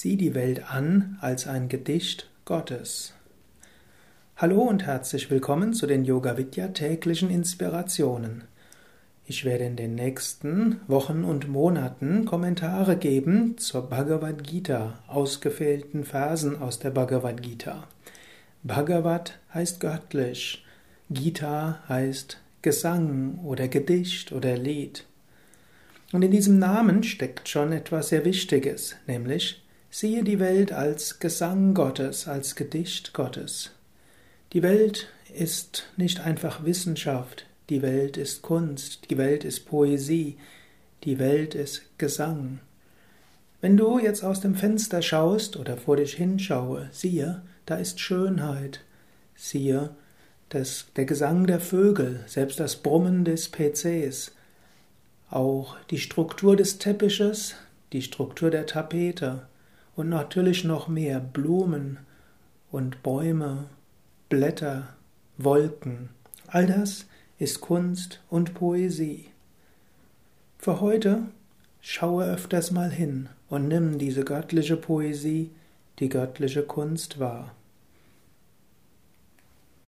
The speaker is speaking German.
Sieh die Welt an als ein Gedicht Gottes. Hallo und herzlich willkommen zu den Yoga Vidya täglichen Inspirationen. Ich werde in den nächsten Wochen und Monaten Kommentare geben zur Bhagavad Gita, ausgefehlten Versen aus der Bhagavad Gita. Bhagavad heißt göttlich, Gita heißt Gesang oder Gedicht oder Lied. Und in diesem Namen steckt schon etwas sehr Wichtiges, nämlich siehe die Welt als Gesang Gottes, als Gedicht Gottes. Die Welt ist nicht einfach Wissenschaft, die Welt ist Kunst, die Welt ist Poesie, die Welt ist Gesang. Wenn du jetzt aus dem Fenster schaust oder vor dich hinschaue, siehe, da ist Schönheit, siehe, das, der Gesang der Vögel, selbst das Brummen des PCs, auch die Struktur des Teppiches, die Struktur der Tapete und natürlich noch mehr Blumen und Bäume, Blätter, Wolken. All das ist Kunst und Poesie. Für heute schaue öfters mal hin und nimm diese göttliche Poesie, die göttliche Kunst wahr.